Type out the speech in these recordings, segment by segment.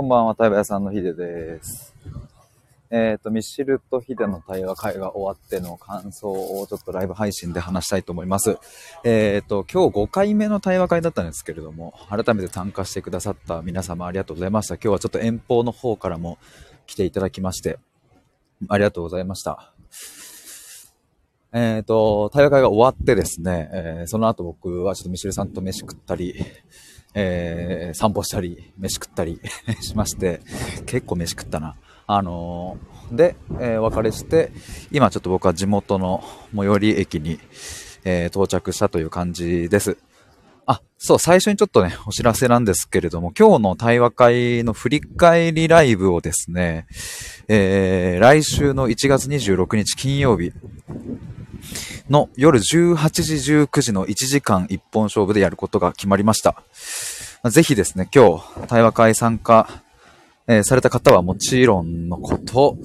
こんばんは、対話屋さんのヒデです。えっ、ー、と、ミシルとヒデの対話会が終わっての感想をちょっとライブ配信で話したいと思います。えっ、ー、と、今日5回目の対話会だったんですけれども、改めて参加してくださった皆様ありがとうございました。今日はちょっと遠方の方からも来ていただきまして、ありがとうございました。えっ、ー、と、対話会が終わってですね、えその後僕はちょっとミシルさんと飯食ったり、えー、散歩したり、飯食ったり しまして、結構飯食ったな。あのー、で、えー、別れして、今ちょっと僕は地元の最寄り駅に、え、到着したという感じです。あ、そう、最初にちょっとね、お知らせなんですけれども、今日の対話会の振り返りライブをですね、えー、来週の1月26日金曜日、の夜18時19時の1時間一本勝負でやることが決まりました。ぜひですね、今日、対話会参加、えー、された方はもちろんのこと、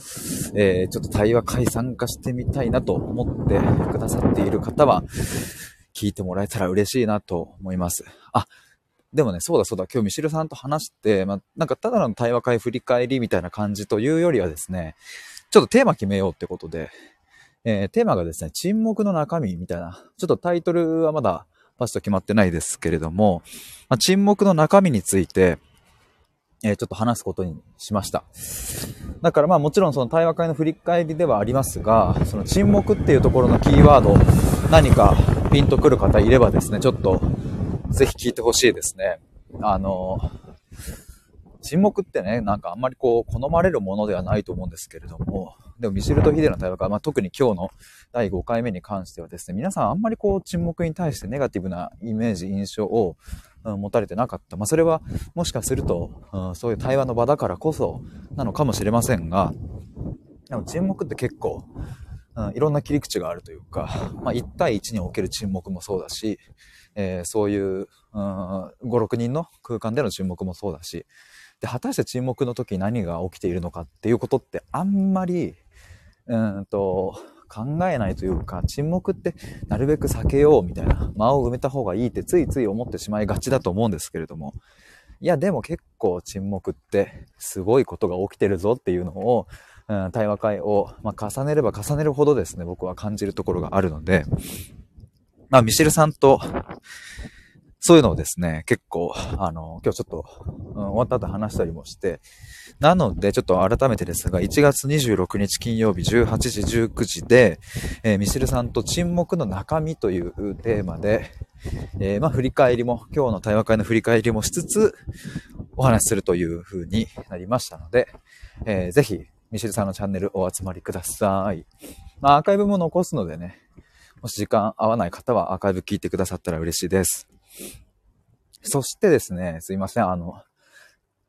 えー、ちょっと対話会参加してみたいなと思ってくださっている方は、聞いてもらえたら嬉しいなと思います。あ、でもね、そうだそうだ、今日ミシルさんと話して、まあ、なんかただの対話会振り返りみたいな感じというよりはですね、ちょっとテーマ決めようってことで、えー、テーマがですね、沈黙の中身みたいな、ちょっとタイトルはまだパッと決まってないですけれども、まあ、沈黙の中身について、えー、ちょっと話すことにしました。だからまあもちろんその対話会の振り返りではありますが、その沈黙っていうところのキーワード、何かピンとくる方いればですね、ちょっとぜひ聞いてほしいですね。あの、沈黙ってね、なんかあんまりこう、好まれるものではないと思うんですけれども、でもミシルとヒデの対話会、まあ、特に今日の第5回目に関してはですね、皆さんあんまりこう、沈黙に対してネガティブなイメージ、印象を、持たれてなかった。まあ、それはもしかすると、そういう対話の場だからこそなのかもしれませんが、でも沈黙って結構、うん、いろんな切り口があるというか、まあ、1対1における沈黙もそうだし、えー、そういう、うん、5、6人の空間での沈黙もそうだし、で、果たして沈黙の時何が起きているのかっていうことってあんまり、うんと、考えないというか、沈黙ってなるべく避けようみたいな、間を埋めた方がいいってついつい思ってしまいがちだと思うんですけれども、いや、でも結構沈黙ってすごいことが起きてるぞっていうのを、うん、対話会を、まあ、重ねれば重ねるほどですね、僕は感じるところがあるので、まあ、ミシェルさんと、そういうのをですね、結構、あの、今日ちょっと、うん、終わった後話したりもして、なので、ちょっと改めてですが、1月26日金曜日18時19時で、えー、ミシルさんと沈黙の中身というテーマで、えー、まあ、振り返りも、今日の対話会の振り返りもしつつ、お話しするという風になりましたので、えー、ぜひ、ミシルさんのチャンネルお集まりください。まあ、アーカイブも残すのでね、もし時間合わない方はアーカイブ聞いてくださったら嬉しいです。そしてですね、すいません、あの、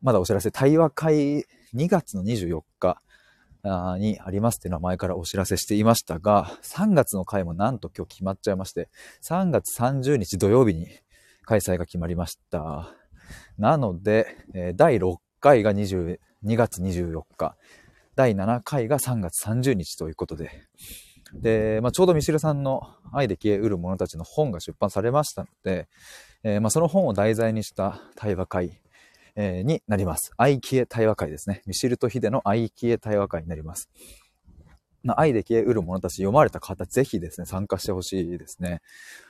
まだお知らせ、対話会2月の24日にありますっていうのは前からお知らせしていましたが、3月の回もなんと今日決まっちゃいまして、3月30日土曜日に開催が決まりました。なので、第6回が20 2月24日、第7回が3月30日ということで、で、まあ、ちょうどミシルさんの愛で消えうる者たちの本が出版されましたので、えー、まあ、その本を題材にした対話会、えー、になります。愛消え対話会ですね。ミシルとヒデの愛消え対話会になります。まあ、愛で消えうる者たち読まれた方、ぜひですね、参加してほしいですね。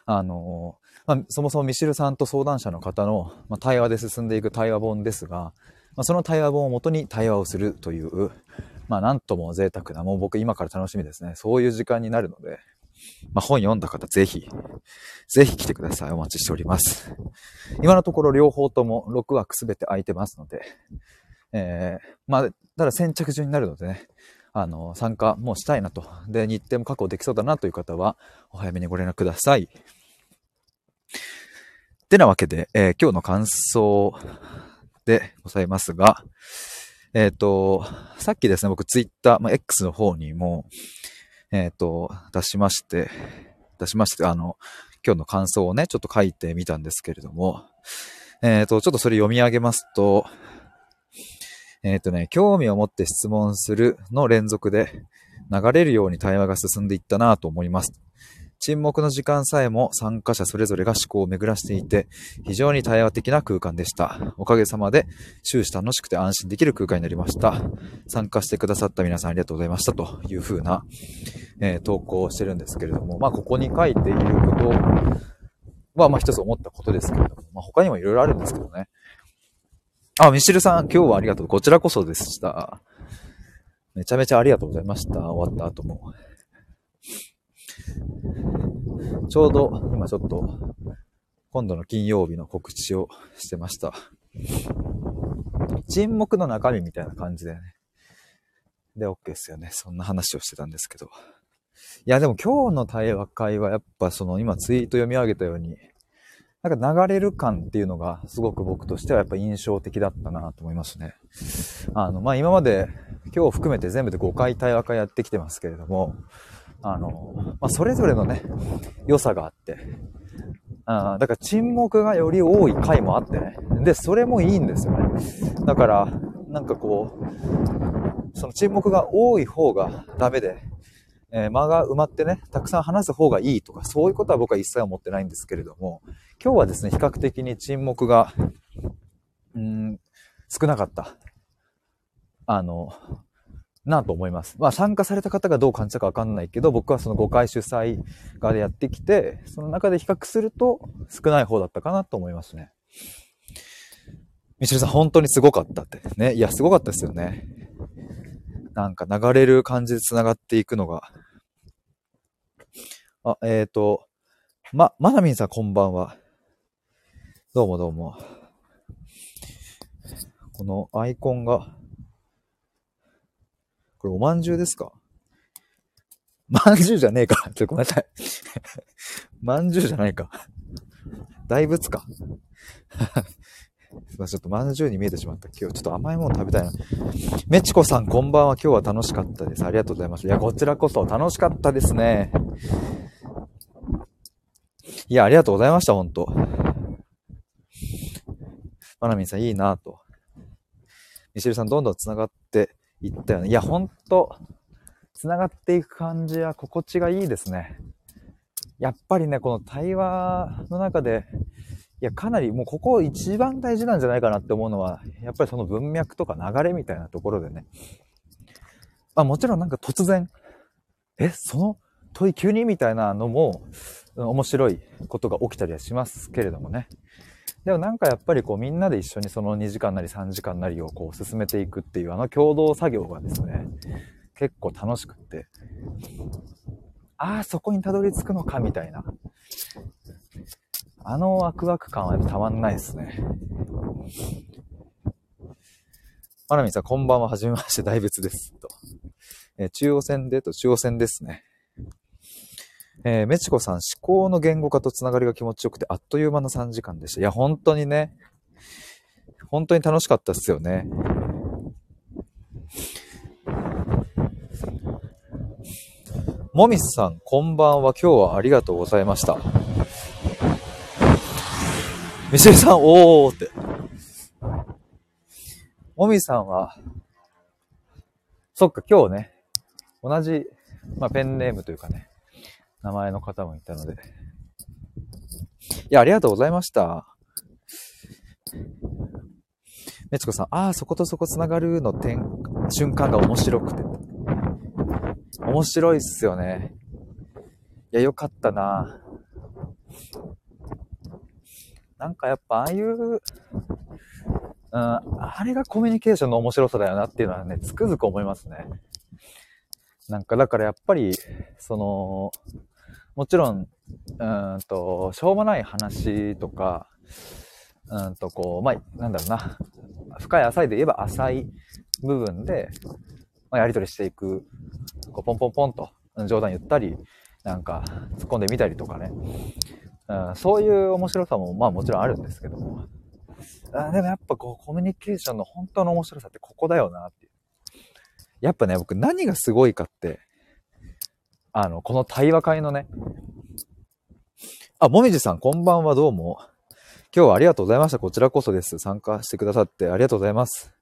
あのまあ、そもそもミシルさんと相談者の方の、ま対話で進んでいく対話本ですが、まその対話本をもとに対話をするという、まあ、なんとも贅沢な、もう僕今から楽しみですね。そういう時間になるので、まあ、本読んだ方、ぜひ、ぜひ来てください。お待ちしております。今のところ両方とも6枠すべて空いてますので、えー、まあ、ただ先着順になるのでね、あの、参加もしたいなと。で、日程も確保できそうだなという方は、お早めにご連絡ください。ってなわけで、えー、今日の感想でございますが、えっ、ー、と、さっきですね、僕ツイッター、まあ、X の方にも、えっ、ー、と、出しまして、出しまして、あの、今日の感想をね、ちょっと書いてみたんですけれども、えっ、ー、と、ちょっとそれ読み上げますと、えっ、とね、興味を持って質問するの連続で流れるように対話が進んでいったなと思います。沈黙の時間さえも参加者それぞれが思考を巡らしていて、非常に対話的な空間でした。おかげさまで終始楽しくて安心できる空間になりました。参加してくださった皆さんありがとうございましたというふうな、えー、投稿をしてるんですけれども、まあここに書いていることは、まあ一つ思ったことですけれども、まあ他にもいろいろあるんですけどね。あ、ミシルさん、今日はありがとう。こちらこそでした。めちゃめちゃありがとうございました。終わった後も。ちょうど、今ちょっと、今度の金曜日の告知をしてました。沈黙の中身みたいな感じでね。で、OK ですよね。そんな話をしてたんですけど。いや、でも今日の対話会はやっぱその今ツイート読み上げたように、なんか流れる感っていうのがすごく僕としてはやっぱ印象的だったなと思いますね。あの、まあ、今まで今日含めて全部で5回対話会やってきてますけれども、あの、まあ、それぞれのね、良さがあって、あだから沈黙がより多い回もあってね。で、それもいいんですよね。だから、なんかこう、その沈黙が多い方がダメで、えー、間が埋まってね、たくさん話す方がいいとか、そういうことは僕は一切思ってないんですけれども、今日はですね、比較的に沈黙が、うん、少なかった。あの、なと思います。まあ参加された方がどう感じたかわかんないけど、僕はその5回主催側でやってきて、その中で比較すると少ない方だったかなと思いますね。みちるさん本当にすごかったってね。いや、すごかったですよね。なんか流れる感じで繋がっていくのが。あ、えっ、ー、と、ま、まなみんさんこんばんは。どうもどうも。このアイコンが、これおまんじゅうですか？まんじゅうじゃねえか。ちょっとごめんなさい。まんじゅうじゃないか。大仏か。ちょっとまんじゅうに見えてしまった。今日ちょっと甘いもの食べたいな。めちこさんこんばんは。今日は楽しかったです。ありがとうございます。いや、こちらこそ楽しかったですね。いや、ありがとうございました、ほんと。まなみんさんいいなと。ミシルさんどんどん繋がっていったよね。いや、ほんと、繋がっていく感じは心地がいいですね。やっぱりね、この対話の中で、いや、かなりもうここ一番大事なんじゃないかなって思うのは、やっぱりその文脈とか流れみたいなところでね。まあもちろんなんか突然、え、その問い急にみたいなのも面白いことが起きたりはしますけれどもね。でもなんかやっぱりこうみんなで一緒にその2時間なり3時間なりをこう進めていくっていうあの共同作業がですね、結構楽しくって、ああ、そこにたどり着くのかみたいな。あのワクワク感はたまんないですね。まなみさん、こんばんは。はじめまして、大仏です。と。え中央線でと中央線ですね。えー、メチコさん、思考の言語化とつながりが気持ちよくて、あっという間の3時間でした。いや、本当にね、本当に楽しかったっすよね。もみさん、こんばんは。今日はありがとうございました。ミシェルさん、おーって。もみさんは、そっか、今日ね、同じ、まあ、ペンネームというかね、名前の方もいたので。いや、ありがとうございました。めつこさん、ああ、そことそこつながるの点、瞬間が面白くて。面白いっすよね。いや、よかったな。なんかやっぱああいう、うん、あれがコミュニケーションの面白さだよなっていうのはね、つくづく思いますね。なんかだからやっぱり、その、もちろん、うんと、しょうもない話とか、うんとこう、まあ、なんだろうな、深い浅いで言えば浅い部分で、まあ、やり取りしていく、こうポンポンポンと冗談言ったり、なんか突っ込んでみたりとかね、うん、そういう面白さもまあもちろんあるんですけども、あでもやっぱこうコミュニケーションの本当の面白さってここだよなっていう。やっぱね、僕何がすごいかって、あの、この対話会のね、あ、もみじさん、こんばんは、どうも。今日はありがとうございました。こちらこそです。参加してくださってありがとうございます。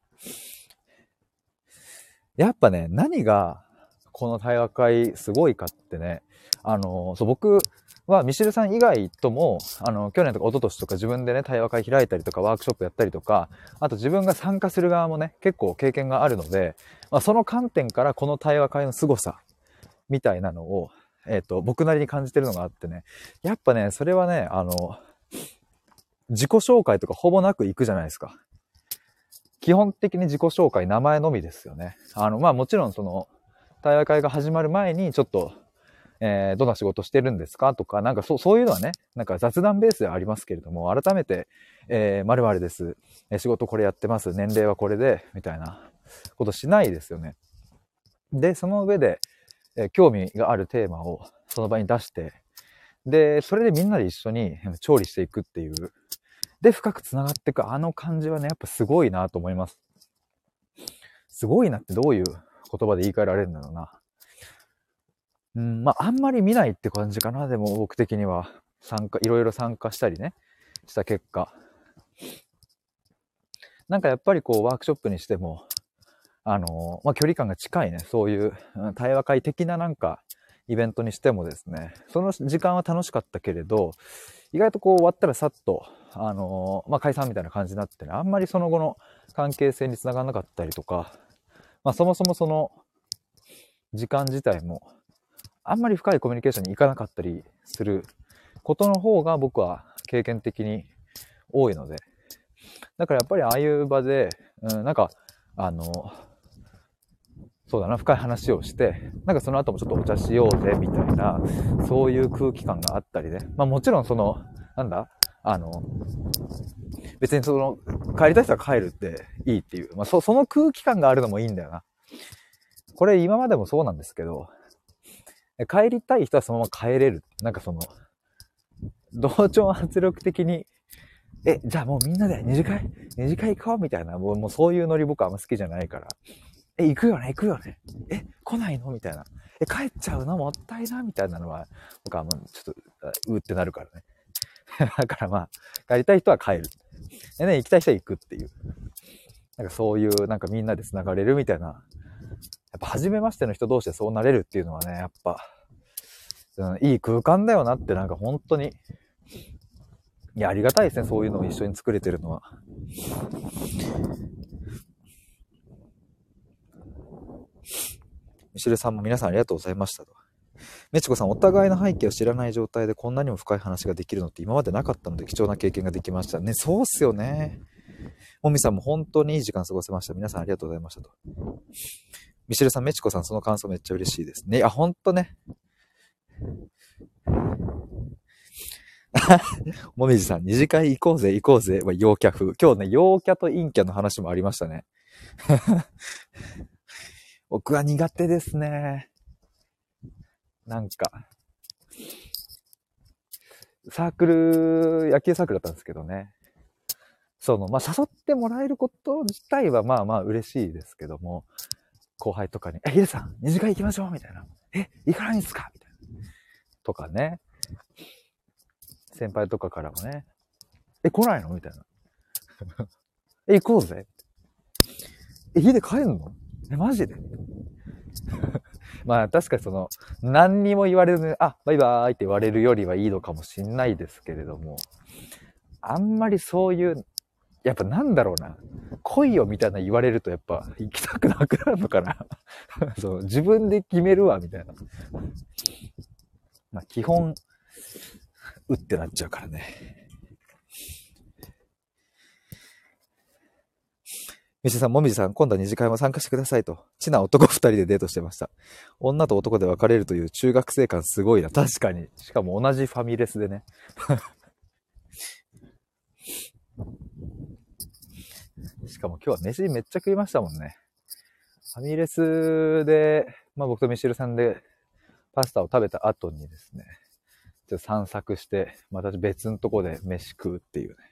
やっぱね、何が、この対話会すごいかってね、あの、そう、僕はミシルさん以外とも、あの、去年とか一昨年とか自分でね、対話会開いたりとか、ワークショップやったりとか、あと自分が参加する側もね、結構経験があるので、まあ、その観点からこの対話会の凄さ、みたいなのを、えっ、ー、と、僕なりに感じてるのがあってね、やっぱね、それはね、あの、自己紹介とかほぼなく行くじゃないですか。基本的に自己紹介、名前のみですよね。あの、まあもちろんその、対話会が始まる前にちょっとえー、どんな仕事してるんですか？とか、なんかそう、そういうのはね、なんか雑談ベースではありますけれども、改めて、えー、〇〇です。え仕事これやってます。年齢はこれで、みたいなことしないですよね。で、その上で、え、興味があるテーマをその場に出して、で、それでみんなで一緒に調理していくっていう。で、深く繋がっていくあの感じはね、やっぱすごいなと思います。すごいなってどういう言葉で言い換えられるんだろうな。うん、まあ、あんまり見ないって感じかな。でも僕的には参加、いろいろ参加したりね、した結果。なんかやっぱりこうワークショップにしても、あの、まあ、距離感が近いね、そういう対話会的ななんかイベントにしてもですね、その時間は楽しかったけれど、意外とこう終わったらさっと、あの、まあ、解散みたいな感じになってね、あんまりその後の関係性につながらなかったりとか、まあ、そもそもその時間自体もあんまり深いコミュニケーションに行かなかったりすることの方が僕は経験的に多いので。だからやっぱりああいう場で、うん、なんか、あの、そうだな、深い話をして、なんかその後もちょっとお茶しようぜ、みたいな、そういう空気感があったりね。まあもちろんその、なんだあの、別にその、帰りたい人は帰るっていいっていう、まあそ、その空気感があるのもいいんだよな。これ今までもそうなんですけど、帰りたい人はそのまま帰れる。なんかその、同調圧力的に、え、じゃあもうみんなで二次会、二次会行こう？みたいな、もうもうそういうノリ僕あんま好きじゃないから。え、行くよね行くよねえ、来ないの？みたいな。え、帰っちゃうの？もったいな？みたいなのは、僕はもうちょっと、うってなるからね。だからまあ、帰りたい人は帰る。でね、行きたい人は行くっていう。なんかそういう、なんかみんなで繋がれるみたいなやっぱ初めましての人同士でそうなれるっていうのはね、やっぱ、うん、いい空間だよなってなんか本当に、いや、ありがたいですね、そういうのを一緒に作れてるのは。ミシルさんも皆さんありがとうございましたと。メチコさん、お互いの背景を知らない状態でこんなにも深い話ができるのって今までなかったので貴重な経験ができましたね。そうっすよね。もみさんも本当にいい時間過ごせました。皆さんありがとうございましたと。ミシェルさん、メチコさん、その感想めっちゃ嬉しいですね。いや、ほんとね。もみじさん、二次会行こうぜ、行こうぜ、は陽キャ風。今日ね、陽キャと陰キャの話もありましたね。僕は苦手ですね。なんか、サークル、野球サークルだったんですけどね。その、まあ、誘ってもらえること自体はまあまあ嬉しいですけども、後輩とかに、え、ヒデさん、二次会行きましょうみたいな。え、行かないんですか？みたいな。とかね。先輩とかからもね、え、来ないの？みたいな。え、行こうぜ。え、家で帰んの？え、マジで？まあ確かにその、何にも言われずに、あ、バイバーイって言われるよりはいいのかもしんないですけれども、あんまりそういうやっぱなんだろうな。来いよみたいな言われるとやっぱ行きたくなくなるのかな。そう、自分で決めるわ、みたいな。まあ基本、うってなっちゃうからね。ミシさん、もみじさん、今度は二次会も参加してくださいと。ちな男二人でデートしてました。女と男で別れるという中学生感すごいな。確かに。しかも同じファミレスでね。しかも今日は飯めっちゃ食いましたもんね。ファミレスで、まあ僕とミシルさんでパスタを食べた後にですね、ちょっと散策して、また別のとこで飯食うっていうね。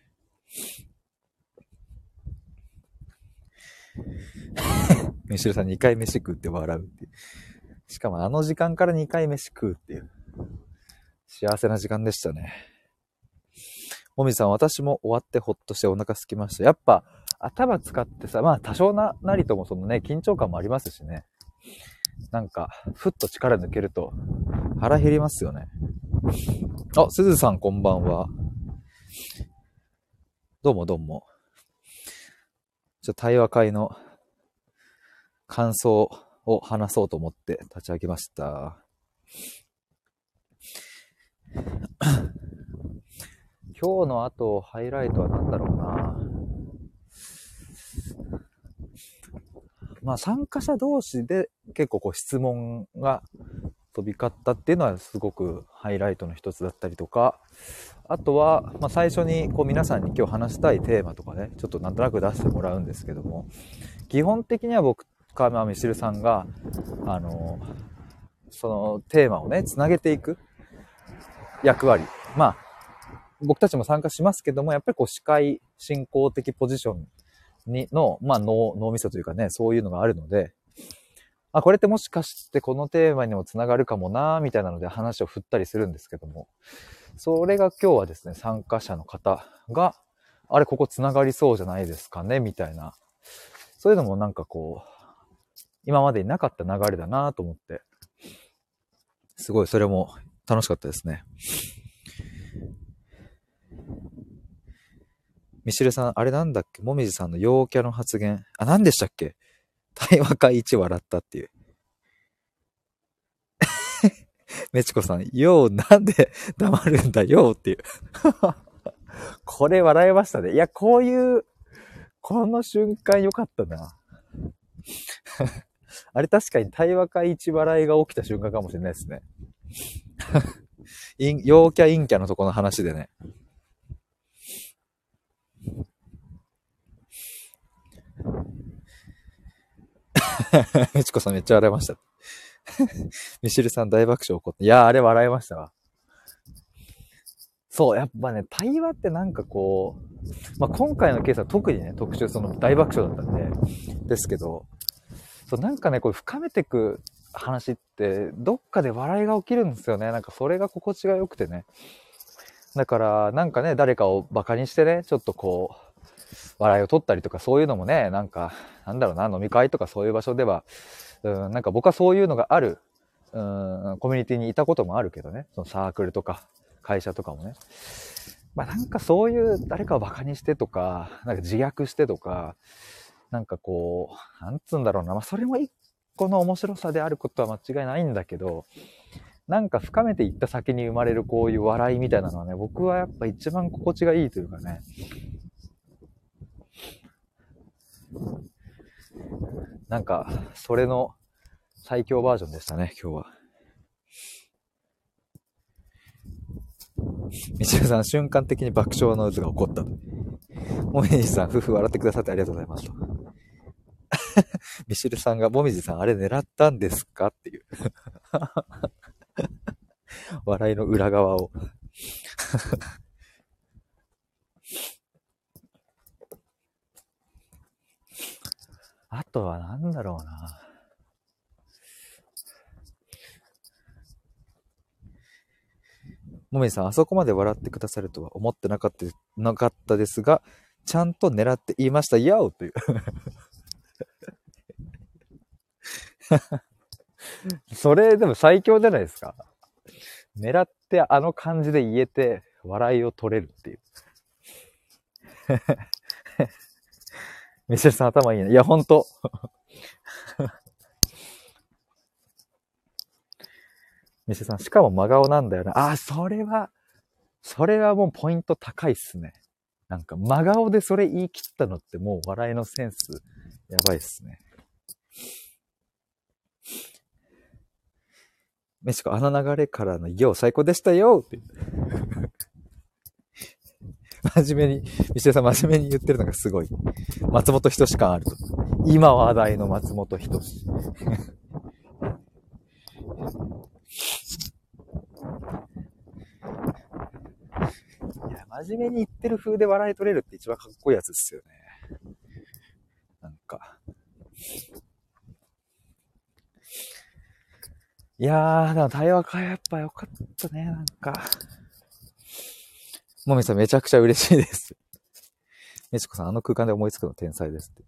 ミシルさん2回飯食うって笑うっていう。しかもあの時間から2回飯食うっていう。幸せな時間でしたね。もみさん、私も終わってほっとしてお腹空きました。やっぱ、頭使ってさ、まあ多少な、なりともそのね、緊張感もありますしね。なんか、ふっと力抜けると腹減りますよね。あ、すずさんこんばんは。どうもどうも。ちょっと対話会の感想を話そうと思って立ち上げました。今日の後、ハイライトは何だろうな。まあ参加者同士で結構こう質問が飛び交っていうのはすごくハイライトの一つだったりとか、あとは、まあ、最初にこう皆さんに今日話したいテーマとかね、ちょっとなんとなく出してもらうんですけども、基本的には僕、川間みしるさんが、あの、そのテーマをね、つなげていく役割。まあ、僕たちも参加しますけども、やっぱりこう司会進行的ポジションにの、まあ、脳みそというかね、そういうのがあるので、あ、これってもしかしてこのテーマにもつながるかもな、みたいなので話を振ったりするんですけども、それが今日はですね、参加者の方が、あれ、ここつながりそうじゃないですかね、みたいな、そういうのもなんかこう、今までになかった流れだなと思って、すごいそれも楽しかったですね。ミシルさん、あれなんだっけ？もみじさんの陽キャの発言。あ、何でしたっけ？対話会一笑ったっていう。めちこさん、よう、なんで黙るんだよっていう これ笑いましたね。いや、こういう、この瞬間良かったな。あれ確かに対話会一笑いが起きた瞬間かもしれないですね。陽キャ陰キャのとこの話でね。みちこさんめっちゃ笑いました。ミシルさん大爆笑起こって。いやー、あれ笑いましたわ。そう、やっぱね、対話ってなんかこう、まあ、今回のケースは特にね、特集その大爆笑だったんで、ですけど、そう、なんかね、こう深めていく話って、どっかで笑いが起きるんですよね。なんかそれが心地が良くてね。だから、なんかね、誰かをバカにしてね、ちょっとこう、笑いを取ったりとかそういうのもね、なんか、なんだろうな、飲み会とかそういう場所では、うん、なんか僕はそういうのがある、うん、コミュニティにいたこともあるけどね、そのサークルとか会社とかもね。まあなんかそういう誰かをバカにしてとか、なんか自虐してとか、なんかこう、なんつうんだろうな、まあそれも一個の面白さであることは間違いないんだけど、なんか深めていった先に生まれるこういう笑いみたいなのはね、僕はやっぱ一番心地がいいというかね、なんか、それの最強バージョンでしたね、今日は。みちるさん、瞬間的に爆笑の渦が起こった。もみじさん、夫婦笑ってくださってありがとうございますと。ミシルさんが、もみじさん、あれ狙ったんですかっていう。笑いの裏側をあとは何だろうな。もみさん、あそこまで笑ってくださるとは思ってなかったなかったですが、ちゃんと狙って言いました。やおという それでも最強じゃないですか。狙ってあの感じで言えて、笑いを取れるっていう。ミシェルさん頭いいね。いや、ほんと。ミシェルさん、しかも真顔なんだよな。あ、それは、それはもうポイント高いっすね。なんか真顔でそれ言い切ったのってもう笑いのセンスやばいっすね。メシコ、あの流れからのよう最高でしたよって真面目に、石田さん真面目に言ってるのがすごい。松本人志感あると。今話題の松本人志。いや、真面目に言ってる風で笑い取れるって一番かっこいいやつですよね。なんか。いやー、でも対話会やっぱ良かったね、なんか。もみさんめちゃくちゃ嬉しいです。めちこさん、あの空間で思いつくの天才ですって。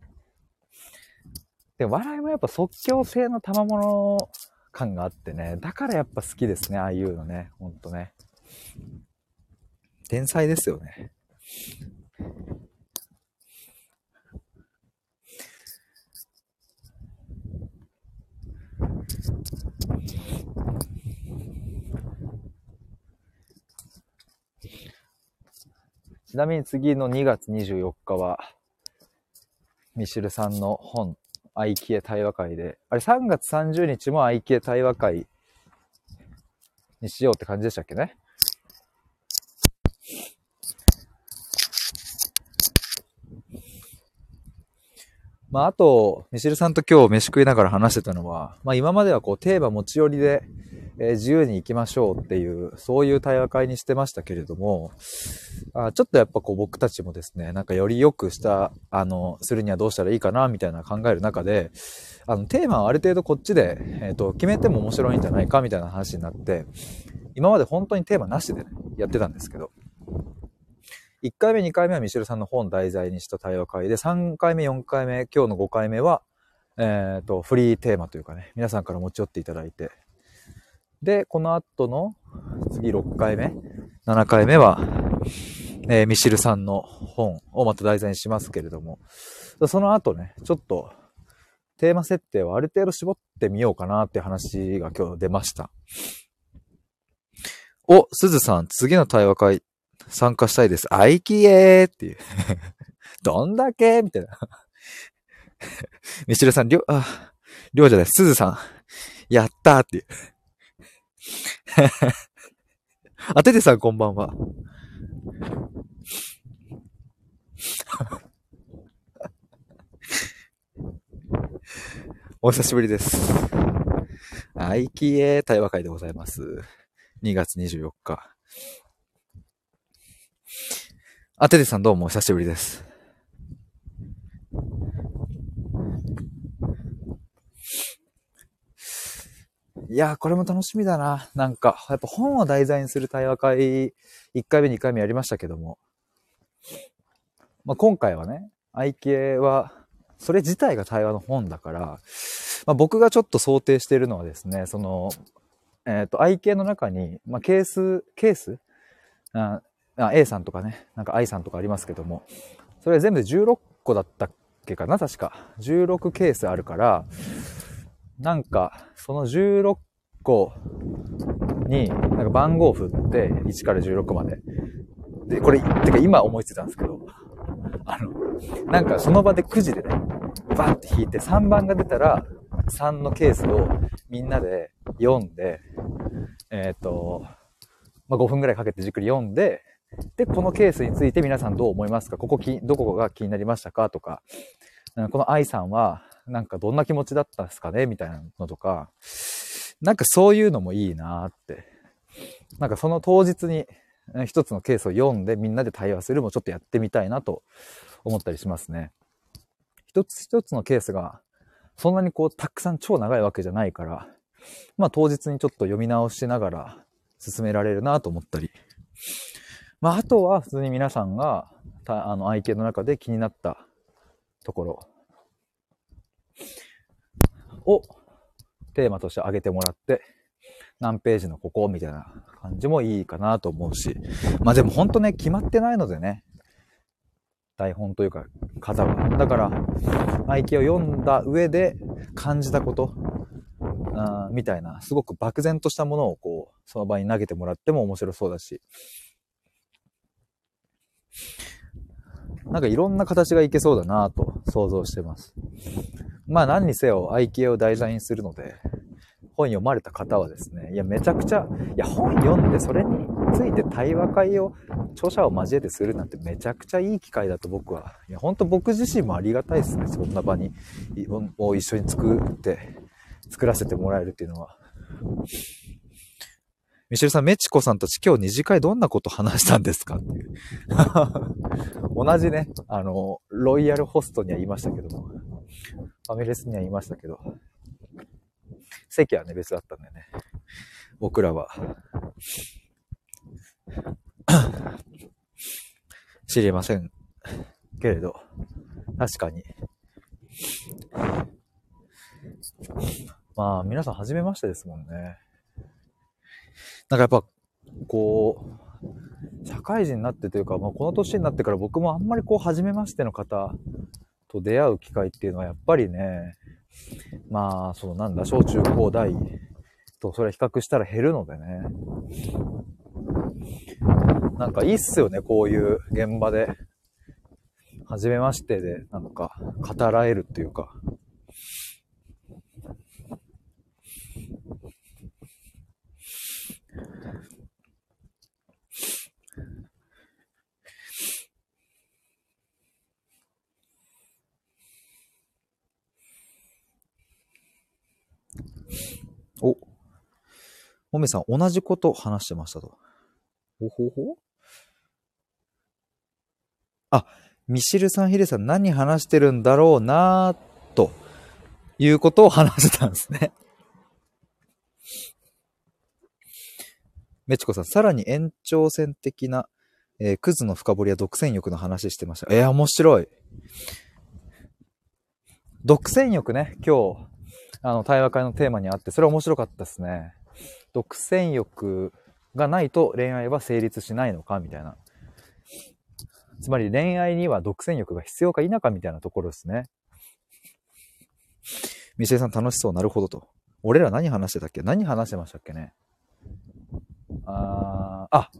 で、笑いもやっぱ即興性の賜物感があってね、だからやっぱ好きですね、ああいうのね、ほんとね。天才ですよね。ちなみに次の2月24日は、ミシルさんの本、愛キエ対話会で、あれ3月30日も愛キエ対話会にしようって感じでしたっけね？まあ、あと、ミシルさんと今日飯食いながら話してたのは、まあ今まではこうテーマ持ち寄りで、え、自由に行きましょうっていう、そういう対話会にしてましたけれども、あちょっとやっぱこう僕たちもですね、なんかより良くした、あの、するにはどうしたらいいかな、みたいな考える中で、あの、テーマはある程度こっちで、えっ、ー、と、決めても面白いんじゃないか、みたいな話になって、今まで本当にテーマなしでね、やってたんですけど、1回目、2回目はミシェルさんの本題材にした対話会で、3回目、4回目、今日の5回目は、えっ、ー、と、フリーテーマというかね、皆さんから持ち寄っていただいて、で、この後の次6回目、7回目は、えー、ミシルさんの本をまた題材にしますけれども、その後ね、ちょっとテーマ設定をある程度絞ってみようかなって話が今日出ました。お、すずさん、次の対話会参加したいです。あいきえーっていう。どんだけみたいな。ミシルさん、りょう、あ、りょうじゃない、すずさん、やったーっていう。あててさんこんばんは。お久しぶりです。アイキエ対話会でございます。2月24日。あててさんどうもお久しぶりです。いやこれも楽しみだな。なんか、やっぱ本を題材にする対話会、1回目、2回目やりましたけども。まあ、今回はね、愛系は、それ自体が対話の本だから、まあ、僕がちょっと想定しているのはですね、その、えっ、ー、と、愛系の中に、まあ、ケース、ケース？ああ ?A さんとかね、なんか I さんとかありますけども、それ全部で16個だったっけかな確か。16ケースあるから、なんか、その16個に、なんか番号を振って、1から16まで。で、これ、てか今思いついたんですけど、あの、なんかその場でくじでね、バンって引いて3番が出たら、3のケースをみんなで読んで、えっ、ー、と、まあ、5分くらいかけてじっくり読んで、で、このケースについて皆さんどう思いますか？ここき、どこが気になりましたか？とか、この愛さんは、なんかどんな気持ちだったんですかね？みたいなのとか、なんかそういうのもいいなって。なんかその当日に一つのケースを読んでみんなで対話するもちょっとやってみたいなと思ったりしますね。一つ一つのケースがそんなにこうたくさん超長いわけじゃないから、まあ当日にちょっと読み直しながら進められるなと思ったり。まああとは普通に皆さんがあの愛犬の中で気になったところをテーマとして挙げてもらって、何ページのここみたいな感じもいいかなと思うし。まあでもほんとね、決まってないのでね、台本というか、型は。だから、愛機を読んだ上で感じたこと、あみたいな、すごく漠然としたものをこう、その場に投げてもらっても面白そうだし、なんかいろんな形がいけそうだなと想像してます。まあ何にせよ愛機を題材にするので、本読まれた方はですね、いやめちゃくちゃ、いや本読んでそれについて対話会を著者を交えてするなんてめちゃくちゃいい機会だと僕は、いや本当僕自身もありがたいですね、そんな場に、を一緒に作って、作らせてもらえるっていうのは。ミシェルさん、メチコさんたち今日二次会どんなこと話したんですかっていう。同じね、あの、ロイヤルホストには言いましたけども、ファミレスにはいましたけど、席はね、別だったんだよね。僕らは。知りませんけれど、確かに、まあ、皆さん初めましてですもんね。なんかやっぱ、こう、社会人になってというか、まあ、この年になってから僕もあんまりこう、初めましての方と出会う機会っていうのはやっぱりね、まあ、そのなんだ、小中高大とそれ比較したら減るのでね。なんかいいっすよね、こういう現場で。初めましてで、なんか、語らえるっていうか。もめさん、同じこと話してましたと。ほほほあ、ミシルさん、ヒデさん、何話してるんだろうなということを話してたんですね。メチコさん、さらに延長線的な、えー、クズの深掘りや独占欲の話してました。えー、面白い。独占欲ね、今日、あの、対話会のテーマにあって、それは面白かったですね。独占欲がないと恋愛は成立しないのかみたいな。つまり恋愛には独占欲が必要か否かみたいなところですね。ミシェさん楽しそう、なるほどと。俺ら何話してたっけ？何話してましたっけね？あー、あ、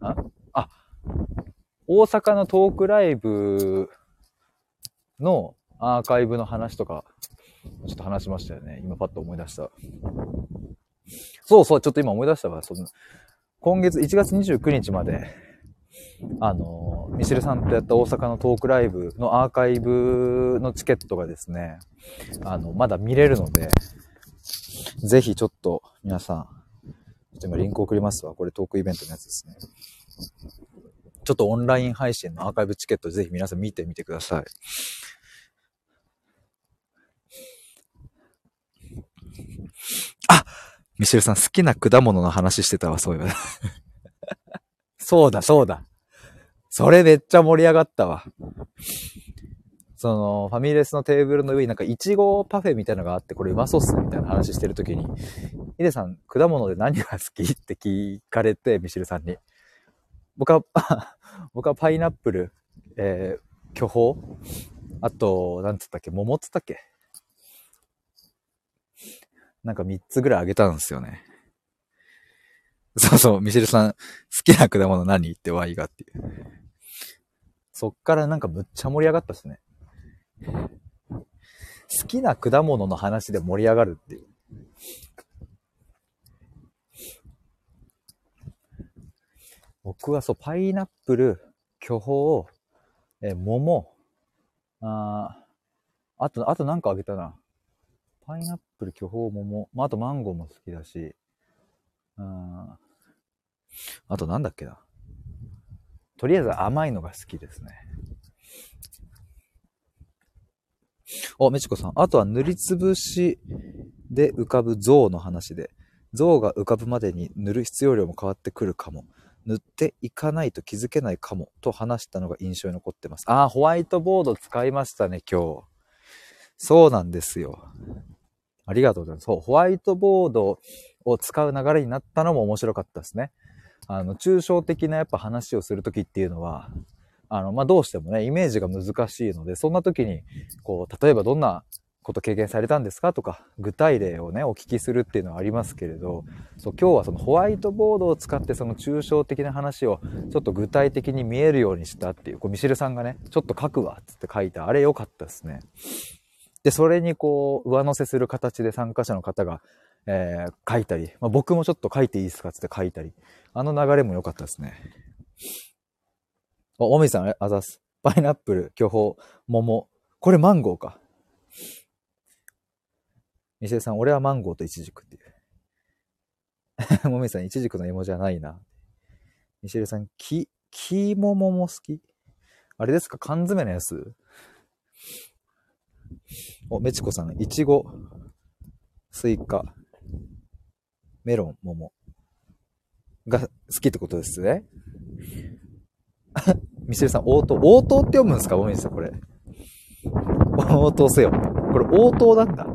あ、あ、大阪のトークライブのアーカイブの話とか、ちょっと話しましたよね。今パッと思い出した。そうそう、ちょっと今思い出したわ。その今月1月29日まで、あの、ミシルさんとやった大阪のトークライブのアーカイブのチケットがですね、あの、まだ見れるので、ぜひちょっと皆さん、ちょっと今リンク送りますわ。これトークイベントのやつですね。ちょっとオンライン配信のアーカイブチケットぜひ皆さん見てみてください。あミシェルさん好きな果物の話してたわ、そういえば。そうだ、そうだ。それめっちゃ盛り上がったわ。その、ファミレスのテーブルの上になんかイチゴパフェみたいなのがあって、これうまそうっすね、みたいな話してるときに、ヒデさん、果物で何が好き？って聞かれて、ミシェルさんに。僕は、僕はパイナップル、えー、巨峰？あと、なんつったっけ？桃つったっけ？なんか3つぐらいあげたんですよね。そうそう、ミシェルさん、好きな果物何ってワイがっていう。そっからなんかむっちゃ盛り上がったっすね。好きな果物の話で盛り上がるっていう。僕はそう、パイナップル、巨峰、え、桃、ああと、あとなんかあげたな。パイナップル、巨峰、桃。まあ、あとマンゴーも好きだし。うん。あとなんだっけな。とりあえず甘いのが好きですね。お、めちこさん。あとは塗りつぶしで浮かぶ像の話で、像が浮かぶまでに塗る必要量も変わってくるかも。塗っていかないと気づけないかも。と話したのが印象に残ってます。ああ、ホワイトボード使いましたね、今日。そうなんですよ。ありがとうございます。そう、ホワイトボードを使う流れになったのも面白かったですね。あの、抽象的なやっぱ話をするときっていうのは、あの、まあ、どうしてもね、イメージが難しいので、そんな時に、こう、例えばどんなこと経験されたんですかとか、具体例をね、お聞きするっていうのはありますけれど、そう今日はそのホワイトボードを使ってその抽象的な話をちょっと具体的に見えるようにしたっていう、こうミシルさんがね、ちょっと書くわつって書いた、あれ良かったですね。で、それにこう、上乗せする形で参加者の方が、えー、書いたり、まあ、僕もちょっと書いていいですかつって書いたり、あの流れも良かったですね。お、おみさん、あざす。パイナップル、巨峰、桃。これマンゴーか。ミシェさん、俺はマンゴーとイチジクっていう。もみさん、イチジクの芋じゃないな。ミシェルさん、き、きももも好き？あれですか？缶詰のやつ？お、メチコさん、いちご、スイカ、メロン、桃が好きってことですね。ミシェルさん、応答。応答って読むんですか？おみさん、これ。応答せよ。これ応答なんだ。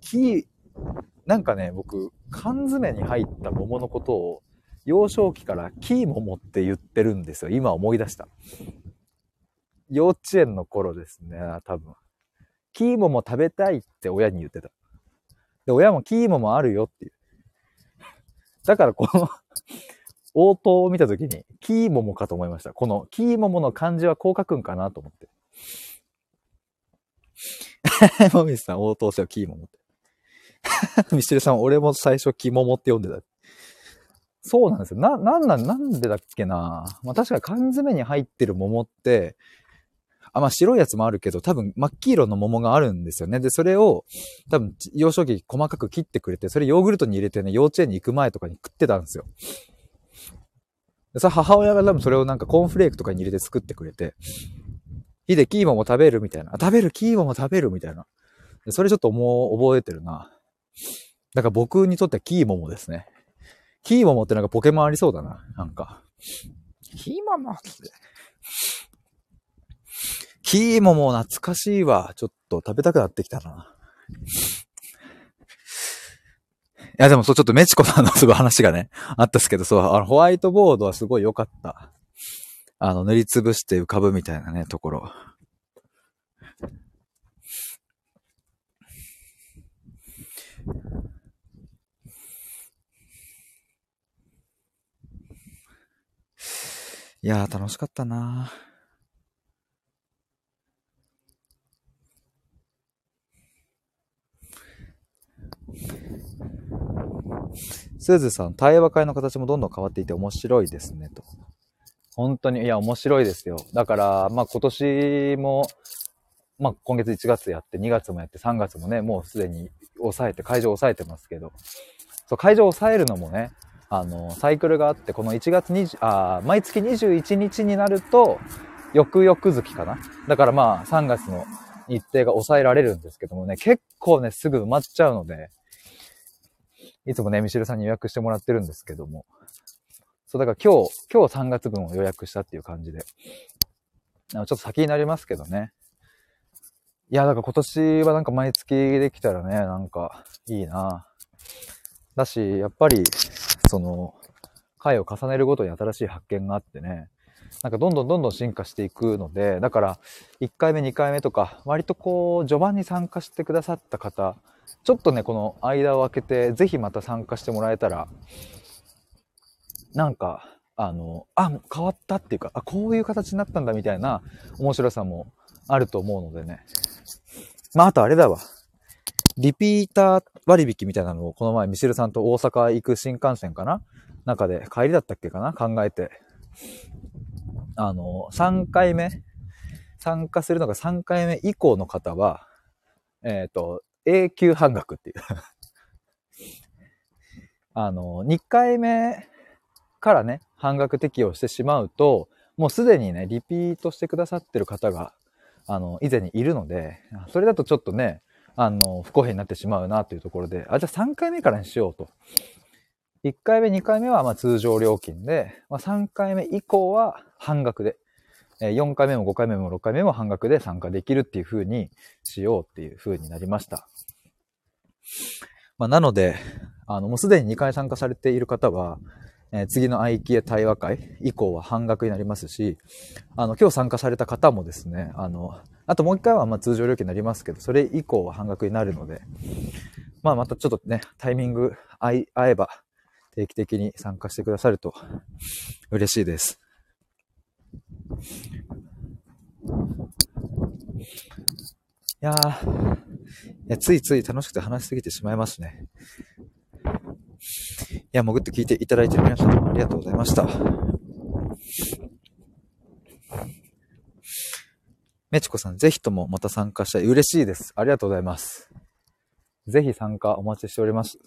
キー、なんかね、僕、缶詰に入った桃のことを、幼少期からキー桃って言ってるんですよ。今思い出した。幼稚園の頃ですね、多分。キー桃食べたいって親に言ってた。で、親もキー桃あるよっていう。だからこの応答を見たときに、キーモモかと思いました。このキーモモの漢字はこう書くんかなと思って。もみさん、応答せよ、キーモモって。ミシルさん、俺も最初、キモモって読んでた。そうなんですよ。な、なんなん、なんでだっけなまあ確かに缶詰に入ってる桃って、あ、まあ白いやつもあるけど、多分真っ黄色の桃があるんですよね。で、それを、多分幼少期細かく切ってくれて、それヨーグルトに入れてね、幼稚園に行く前とかに食ってたんですよ。でさ、母親が多分それをなんかコーンフレークとかに入れて作ってくれて、ヒデ、キーモも食べる？みたいな。食べる、キーモも食べる？みたいな。それちょっともう覚えてるな。だから僕にとってはキーモモですね。キーモモってなんかポケモンありそうだな。なんか。キーモモって。キーモモ懐かしいわ。ちょっと食べたくなってきたな。いや、でもそう、ちょっとメチコさんのすごい話がね、あったっすけど、そう、あの、ホワイトボードはすごい良かった。あの、塗りつぶして浮かぶみたいなね、ところ。いやー、楽しかったなー。すずさん、対話会の形もどんどん変わっていて面白いですね、と。本当に、いや、面白いですよ。だから、まあ今年も、まあ今月1月やって、2月もやって、3月もね、もうすでに抑えて、会場抑えてますけど、そう、会場抑えるのもね、あの、サイクルがあって、この1月20、あ毎月21日になると、翌々月かな。だからまあ3月の日程が抑えられるんですけどもね、結構ね、すぐ埋まっちゃうので、いつもね、ミシルさんに予約してもらってるんですけども。そう、だから今日、今日3月分を予約したっていう感じで。ちょっと先になりますけどね。いや、だから今年はなんか毎月できたらね、なんかいいなだし、やっぱり、その、回を重ねるごとに新しい発見があってね、なんかどんどんどんどん進化していくので、だから、1回目、2回目とか、割とこう、序盤に参加してくださった方ちょっとね、この間を空けて、ぜひまた参加してもらえたら、なんか、あの、あ、変わったっていうか、あ、こういう形になったんだみたいな面白さもあると思うのでね。まあ、あとあれだわ。リピーター割引みたいなのをこの前ミシルさんと大阪行く新幹線かな？中で帰りだったっけかな？考えて。あの、3回目？参加するのが3回目以降の方は、えっ、ー、と、永久半額っていう あの、2回目からね、半額適用してしまうと、もうすでにね、リピートしてくださってる方が、あの、以前にいるので、それだとちょっとね、あの、不公平になってしまうなというところで、あ、じゃあ3回目からにしようと。1回目、2回目はま通常料金で、まあ、3回目以降は半額で、4回目も5回目も6回目も半額で参加できるっていう風にしようっていう風になりました。まあ、なので、あの、もうすでに2回参加されている方は、えー、次の IKEA 対話会以降は半額になりますし、あの、今日参加された方もですね、あの、あともう一回はま通常料金になりますけど、それ以降は半額になるので、まあまたちょっとね、タイミング合えば定期的に参加してくださると嬉しいです。いやー、いやついつい楽しくて話しすぎてしまいますね。いや、潜って聞いていただいてる皆さんありがとうございました。めちこさん、ぜひともまた参加したい。嬉しいです。ありがとうございます。ぜひ参加お待ちしております。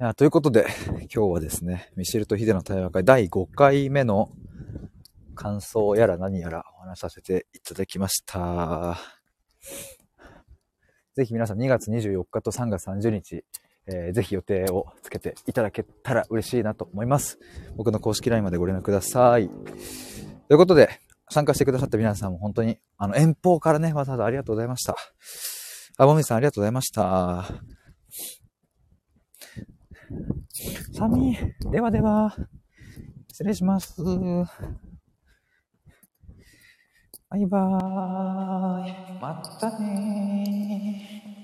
やということで、今日はですね、ミシェルとヒデの対話会第5回目の感想やら何やらお話しさせていただきました。ぜひ皆さん2月24日と3月30日、えー、ぜひ予定をつけていただけたら嬉しいなと思います。僕の公式 LINE までご連絡ください。ということで、参加してくださった皆さんも本当に、あの、遠方からね、わざわざありがとうございました。あ、もみさんありがとうございました。寒い。ではでは、失礼します。バイバーイ。またね